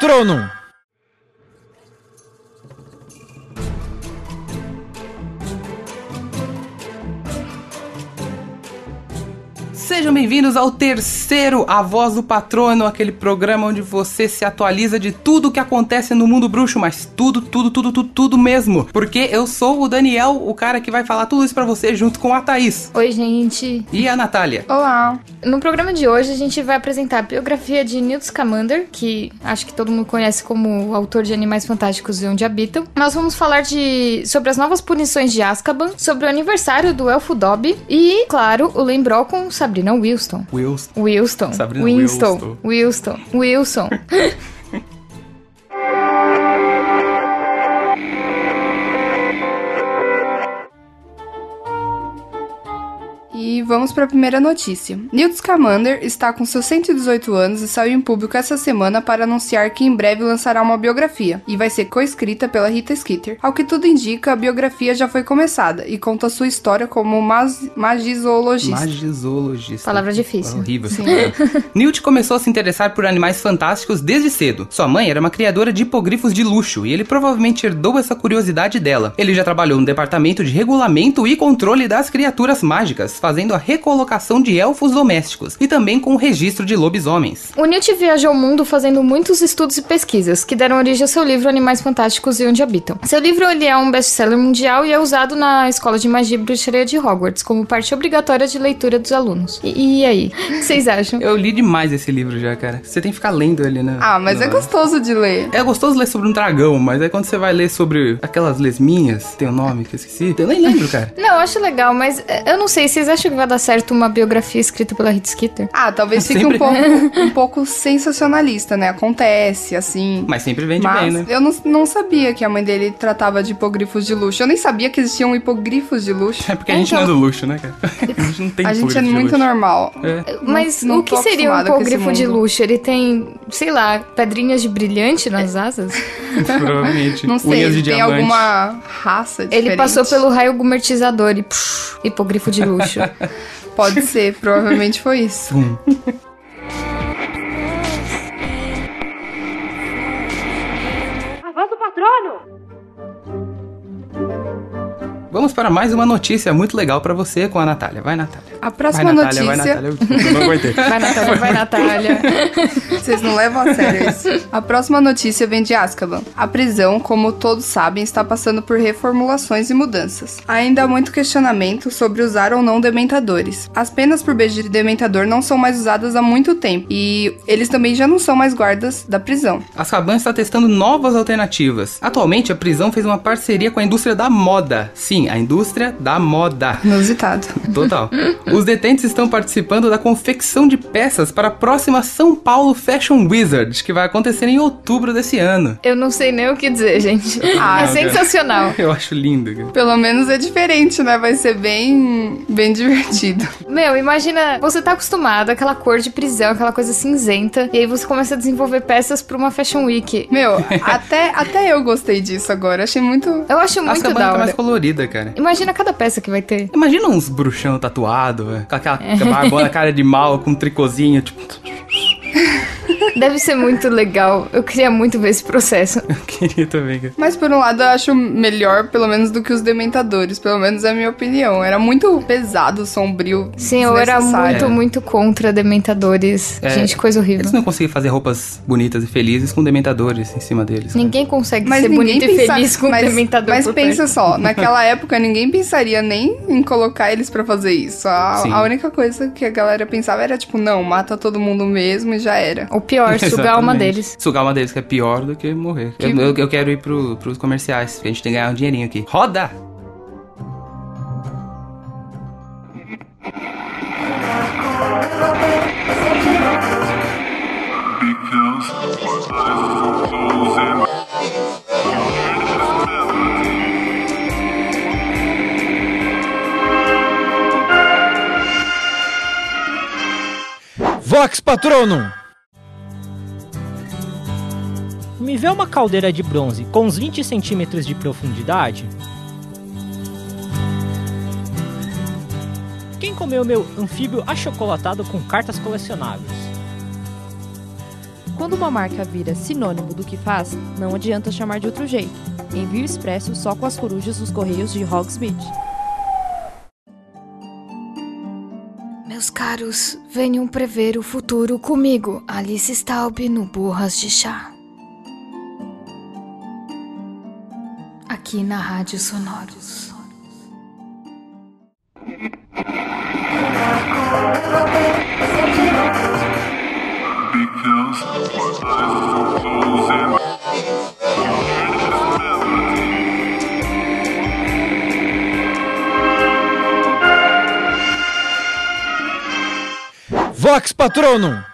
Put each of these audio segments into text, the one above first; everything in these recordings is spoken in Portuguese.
Vox Sejam bem-vindos ao terceiro A Voz do Patrono, aquele programa onde você se atualiza de tudo o que acontece no mundo bruxo, mas tudo, tudo, tudo, tudo, tudo mesmo. Porque eu sou o Daniel, o cara que vai falar tudo isso pra você junto com a Thaís. Oi, gente. E a Natália. Olá. No programa de hoje a gente vai apresentar a biografia de Newt Scamander, que acho que todo mundo conhece como autor de Animais Fantásticos e Onde Habitam. Nós vamos falar de sobre as novas punições de Azkaban, sobre o aniversário do Elfo Dobby e, claro, o Lembrou com Sabrina Wilson. Wilson. Wilson. Sabrina Winston. Wilson. Wilson. E vamos para a primeira notícia. Newt Scamander está com seus 118 anos e saiu em público essa semana para anunciar que em breve lançará uma biografia, e vai ser coescrita pela Rita Skeeter. Ao que tudo indica, a biografia já foi começada e conta sua história como mas magizoologista. Magizoologista. Palavra difícil. Horrível. Newt começou a se interessar por animais fantásticos desde cedo. Sua mãe era uma criadora de hipogrifos de luxo e ele provavelmente herdou essa curiosidade dela. Ele já trabalhou no departamento de regulamento e controle das criaturas mágicas, fazendo a recolocação de elfos domésticos e também com o registro de lobisomens. O Newt viajou o mundo fazendo muitos estudos e pesquisas, que deram origem ao seu livro Animais Fantásticos e Onde Habitam. Seu livro ele é um best-seller mundial e é usado na Escola de Magia e Bruxaria de Hogwarts, como parte obrigatória de leitura dos alunos. E, e aí, o que vocês acham? Eu li demais esse livro já, cara. Você tem que ficar lendo ele, né? Ah, mas é No- gostoso de ler. É gostoso ler sobre um dragão, mas aí quando você vai ler sobre aquelas lesminhas, tem o um nome que eu esqueci, eu nem lembro, cara. Não, eu acho legal, mas é, eu não sei, vocês acham que vai dar certo uma biografia escrita pela Rita Skeeter? Ah, talvez fique Sempre. um pouco, um pouco sensacionalista, né? Acontece, assim. Mas sempre vende Mas bem, né? eu não, não sabia que a mãe dele tratava de hipogrifos de luxo. Eu nem sabia que existiam hipogrifos de luxo. É porque a gente Então- não é do luxo, né, cara? A gente não tem A gente é muito luxo. normal. É. Mas não o que seria um hipogrifo de luxo? Ele tem, sei lá, pedrinhas de brilhante nas asas? Provavelmente. Não sei, Unhas de tem diamante. alguma raça diferente. Ele passou pelo raio gumertizador e psh, hipogrifo de luxo. Pode ser, provavelmente foi isso. A voz do patrono! Vamos para mais uma notícia muito legal pra você com a Natália. Vai, Natália. A próxima vai, Natália, notícia. vai, Natália. Eu não aguentei. Vai, Natália, vai, Natália. Vocês não levam a sério isso. A próxima notícia vem de Azkaban. A prisão, como todos sabem, está passando por reformulações e mudanças. Ainda há muito questionamento sobre usar ou não dementadores. As penas por beijo de dementador não são mais usadas há muito tempo e eles também já não são mais guardas da prisão. Azkaban está testando novas alternativas. Atualmente, a prisão fez uma parceria com a indústria da moda. Sim, a indústria da moda. Inusitado. Total. Os detentos estão participando da confecção de peças para a próxima São Paulo Fashion Wizard, que vai acontecer em outubro desse ano. Eu não sei nem o que dizer, gente. Ah, é sensacional. Eu acho lindo. cara. Pelo menos é diferente, né? Vai ser bem, bem divertido. Meu, imagina, você tá acostumado àquela cor de prisão, aquela coisa cinzenta, e aí você começa a desenvolver peças pra uma Fashion Week. Meu, até, até eu gostei disso agora. Achei muito. Eu acho muito da tá hora. mais colorida, cara. Imagina cada peça que vai ter. Imagina uns bruxão tatuado, velho, com aquela barbona cara de mal, com um tricôzinho, tipo... Deve ser muito legal. Eu queria muito ver esse processo. Eu queria também, cara. Mas por um lado eu acho melhor, pelo menos, do que os dementadores. Pelo menos é a minha opinião. Era muito pesado, sombrio. Sim, eu era muito, muito contra dementadores. É, Gente, coisa horrível. Eles não conseguem fazer roupas bonitas e felizes com dementadores em cima deles. cara. Ninguém consegue Mas ser ninguém bonito e pensa- feliz com mas, dementador Mas pensa perto. só, naquela época ninguém pensaria nem em colocar eles pra fazer isso. A, a única coisa que a galera pensava era tipo, não, mata todo mundo mesmo e já era. O pior, sugar uma deles. Sugar uma deles, que é pior do que morrer. Que- Eu, eu- eu quero ir pro, pros comerciais, que a gente tem que ganhar um dinheirinho aqui. Roda! Vox Patronum! Me vê uma caldeira de bronze com uns 20 centímetros de profundidade? Quem comeu meu anfíbio achocolatado com cartas colecionáveis? quando uma marca vira sinônimo do que faz, não adianta chamar de outro jeito. Envio expresso só com as corujas dos Correios de Hogsmeade. Meus caros, venham prever o futuro comigo, Alice Staub, no Burras de Chá. Aqui na Rádio Sonoros. Vox Patronum!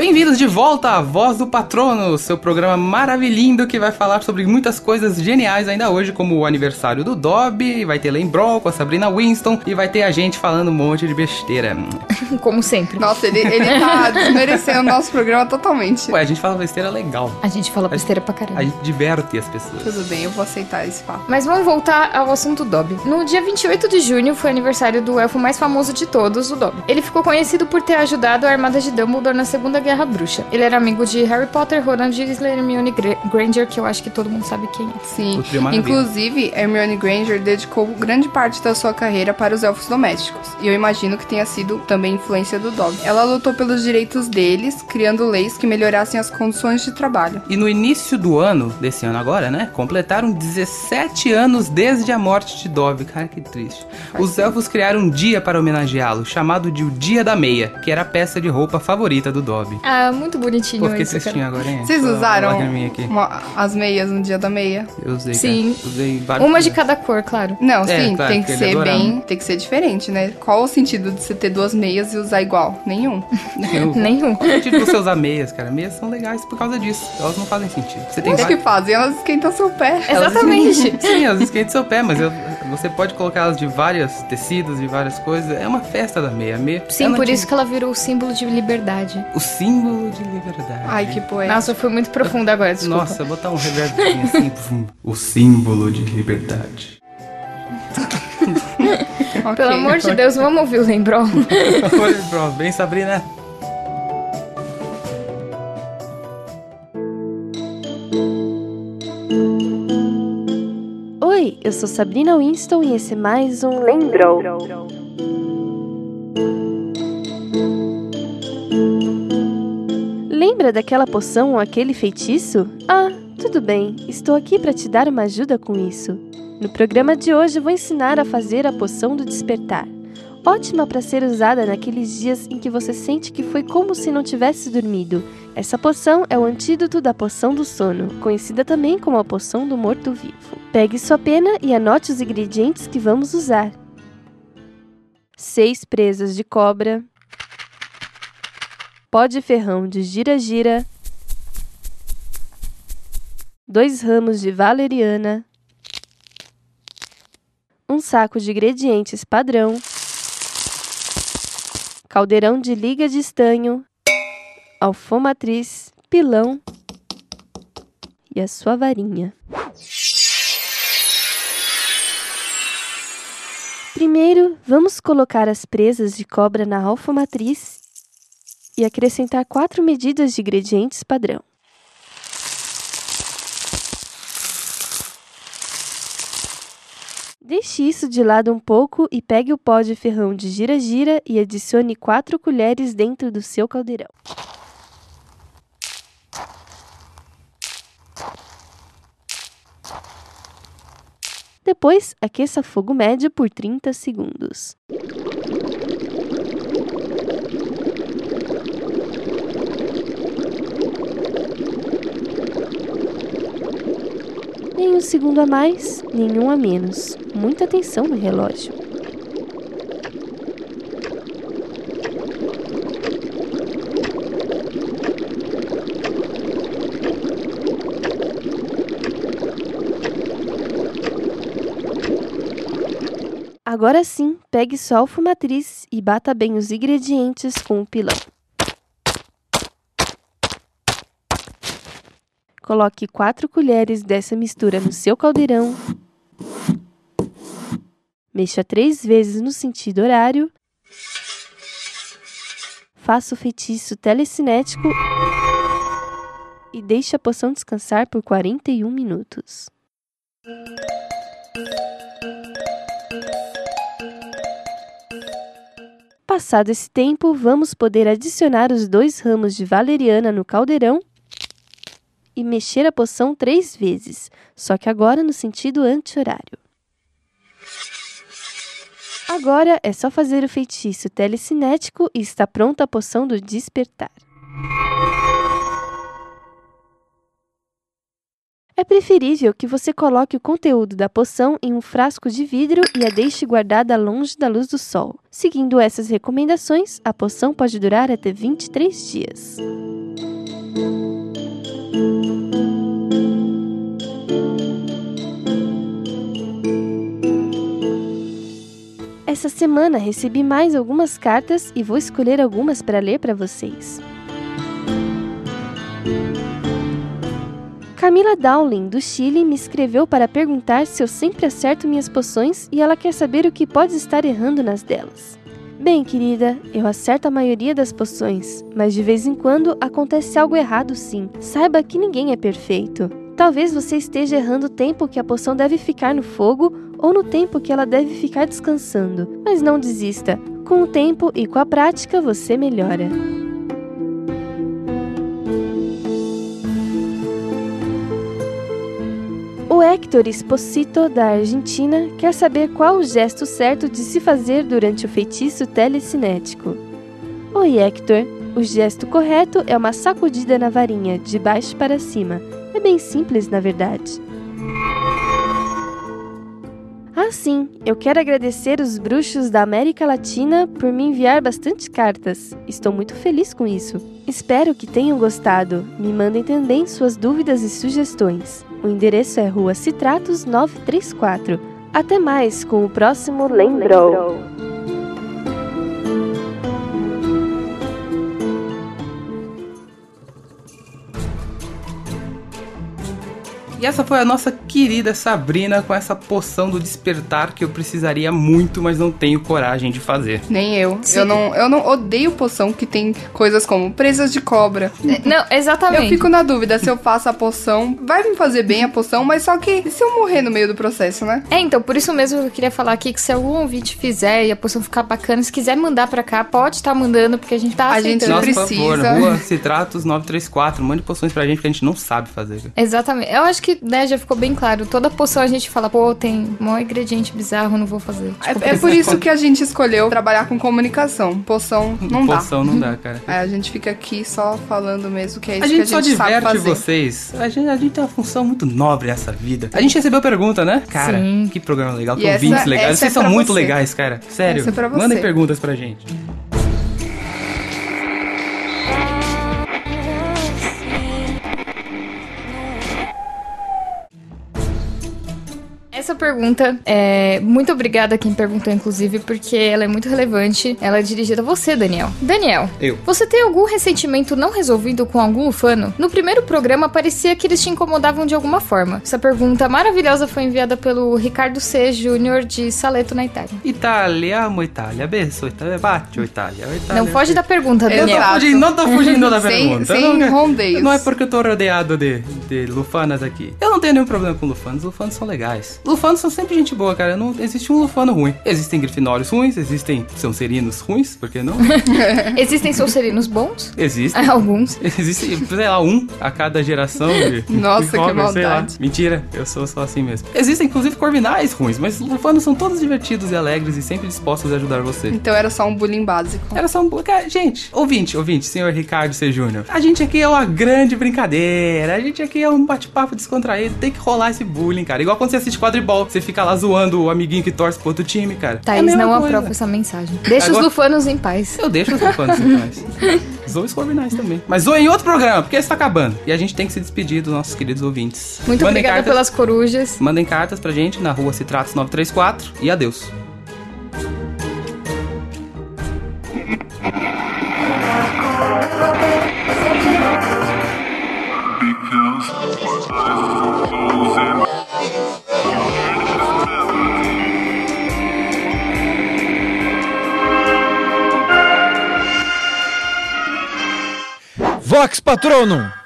Bem-vindos de volta à Voz do Patrono, seu programa maravilhindo que vai falar sobre muitas coisas geniais ainda hoje, como o aniversário do Dobby, vai ter Lembron com a Sabrina Winston e vai ter a gente falando um monte de besteira. Como sempre. Nossa, ele, ele tá desmerecendo o nosso programa totalmente. Ué, a gente fala besteira legal. A gente fala besteira pra A caramba. gente diverte as pessoas. Tudo bem, eu vou aceitar esse papo. Mas vamos voltar ao assunto Dobby. No dia 28 de junho foi aniversário do elfo mais famoso de todos, o Dobby. Ele ficou conhecido por ter ajudado a armada de Dumbledore na Segunda Guerra Bruxa. Ele era amigo de Harry Potter, Ron Weasley e Hermione Gra- Granger, que eu acho que todo mundo sabe quem é. Sim. Inclusive, Hermione Granger dedicou grande parte da sua carreira para os elfos domésticos. E eu imagino que tenha sido também influência do Dobby. Ela lutou pelos direitos deles, criando leis que melhorassem as condições de trabalho. E no início do ano, desse ano agora, né? Completaram 17 anos desde a morte de Dobby. Cara, que triste. Os elfos criaram um dia para homenageá-lo, chamado de o Dia da Meia, que era a peça de roupa favorita do Dobby. Ah, muito bonitinho Pô, fiquei isso, cara. tristinho agora, hein? Vocês usaram uma lagriminha aqui. uma- as meias no dia da meia? Eu usei, Sim. cara. Usei vários. Uma de cada cor, claro. Não, É, sim, claro, tem que ser adorava. bem. Tem que ser diferente, né? Qual o sentido de você ter duas meias e usar igual? Nenhum. Eu- Nenhum. Qual o sentido de você usar meias, cara? Meias são legais por causa disso. Elas não fazem sentido. Você tem O que vários- fazem? Elas esquentam seu pé. Elas- Exatamente. Sim, elas esquentam seu pé, mas eu- você pode colocar elas de vários tecidos, de várias coisas. É uma festa da meia. A meia Sim, ela por isso que ela virou o símbolo de liberdade. O símbolo de liberdade. Ai, que poeta. Nossa, foi muito profundo agora, desculpa. Nossa, botar um reverbzinho assim. vum. o símbolo de liberdade. Ok. Pelo amor de Deus, vamos ouvir o Lembrol. Bro, bem, Sabrina. Eu sou Sabrina Winston e esse é mais um Lembrou. Lembra daquela poção ou aquele feitiço? Ah, tudo bem, estou aqui para te dar uma ajuda com isso. No programa de hoje vou ensinar a fazer a poção do despertar. Ótima para ser usada naqueles dias em que você sente que foi como se não tivesse dormido. Essa poção é o antídoto da poção do sono, conhecida também como a poção do morto-vivo. Pegue sua pena e anote os ingredientes que vamos usar: 6 presas de cobra, pó de ferrão de gira-gira, 2 ramos de valeriana, um saco de ingredientes padrão, caldeirão de liga de estanho, alfomatriz, pilão e a sua varinha. Primeiro, vamos colocar as presas de cobra na alfomatriz e acrescentar quatro medidas de ingredientes padrão. Deixe isso de lado um pouco e pegue o pó de ferrão de gira-gira e adicione 4 colheres dentro do seu caldeirão. Depois, aqueça fogo médio por 30 segundos. Um segundo a mais, nenhum a menos. Muita atenção no relógio. Agora sim, pegue sua alfomatriz e bata bem os ingredientes com o pilão. Coloque 4 colheres dessa mistura no seu caldeirão. Mexa três vezes no sentido horário. faça o feitiço telecinético e deixe a poção descansar por 41 minutos. Passado esse tempo, vamos poder adicionar os dois ramos de valeriana no caldeirão e mexer a poção três vezes, só que agora no sentido anti-horário. Agora é só fazer o feitiço telecinético e está pronta a poção do despertar. É preferível que você coloque o conteúdo da poção em um frasco de vidro e a deixe guardada longe da luz do sol. Seguindo essas recomendações, a poção pode durar até 23 dias. Essa semana recebi mais algumas cartas e vou escolher algumas para ler para vocês. Camila Dowling, do Chile, me escreveu para perguntar se eu sempre acerto minhas poções e ela quer saber o que pode estar errando nas delas. Bem, querida, eu acerto a maioria das poções, mas de vez em quando acontece algo errado sim. Saiba que ninguém é perfeito. Talvez você esteja errando o tempo que a poção deve ficar no fogo ou no tempo que ela deve ficar descansando. Mas não desista. Com o tempo e com a prática você melhora. O Héctor Esposito, da Argentina, quer saber qual o gesto certo de se fazer durante o feitiço telecinético. Oi, Héctor. O gesto correto é uma sacudida na varinha, de baixo para cima. É bem simples, na verdade. Ah, sim, eu quero agradecer os bruxos da América Latina por me enviar bastante cartas. Estou muito feliz com isso. Espero que tenham gostado. Me mandem também suas dúvidas e sugestões. O endereço é Rua Citratos 934. Até mais com o próximo Lembrou. E essa foi a nossa querida Sabrina com essa poção do despertar que eu precisaria muito, mas não tenho coragem de fazer. Nem eu. Eu não, eu não odeio poção que tem coisas como presas de cobra. Não, exatamente. Eu fico na dúvida se eu faço a poção, vai me fazer bem a poção, mas só que e se eu morrer no meio do processo, né? É, então, por isso mesmo eu queria falar aqui que se algum ouvinte fizer e a poção ficar bacana, se quiser mandar pra cá, pode estar mandando, porque a gente tá A gente aceitando. Nossa, por favor, precisa. Rua Citratos 934, mande poções pra gente que a gente não sabe fazer. Exatamente. Eu acho que, né, já ficou bem claro. Toda poção a gente fala, pô, tem um ingrediente bizarro, não vou fazer. Tipo, É, é por isso que a gente escolheu trabalhar com comunicação. Poção não dá. Poção não dá, cara. Aí a gente fica aqui só falando mesmo que é isso A que gente, a só gente sabe diverte fazer. vocês. A gente, a gente tem uma função muito nobre nessa vida. A gente recebeu pergunta, né? Cara, Sim. que programa legal, que ouvintes legais. essa Vocês é são muito você. legais, cara. Sério. Essa é pra você. Mandem perguntas pra gente. Essa pergunta é muito obrigada a quem perguntou, inclusive, porque ela é muito relevante. Ela é dirigida a você, Daniel. Daniel, Eu. você tem algum ressentimento não resolvido com algum ufano? No primeiro programa parecia que eles te incomodavam de alguma forma. Essa pergunta maravilhosa foi enviada pelo Ricardo C. Júnior de Saleto, na Itália. Itália, amo Itália. Benço, Itália. Bate, Itália. Itália. Não foge da pergunta. Daniel. Não tô fugindo, não tô fugindo da Sem- pergunta. sem não, rondeios. Não é porque eu tô rodeado de, de lufanas aqui. Eu não tenho nenhum problema com lufanos. Lufanos são legais. Lufanos são sempre gente boa, cara. Não existe um lufano ruim. Existem grifinórios ruins, existem sãocerinos ruins, por que não? Existem solcerinos bons? Existem. Alguns. Existe, sei lá, um a cada geração de. Nossa, que maldade. Mentira, eu sou só assim mesmo. Existem, inclusive, corvinais ruins, mas lufanos são todos divertidos e alegres e sempre dispostos a ajudar você. Então era só um bullying básico. Era só um. Cara, gente, ouvinte, ouvinte, senhor Ricardo C. Júnior. A gente aqui é uma grande brincadeira. A gente aqui é um bate-papo descontraído. Tem que rolar esse bullying, cara. Igual quando você assiste quadribol, você fica lá zoando o amiguinho que torce pro outro time, cara. É Thaís, mesma não coisa. aprova essa mensagem. Deixa Agora- os lufanos em paz. Eu deixo os lufanos em paz. Zoe os corvinais também. Mas zoe em outro programa, porque está acabando. E a gente tem que se despedir dos nossos queridos ouvintes. Muito Mandem obrigada cartas- pelas corujas. Mandem cartas pra gente na rua Citratos 934 e adeus. Vox Patronum!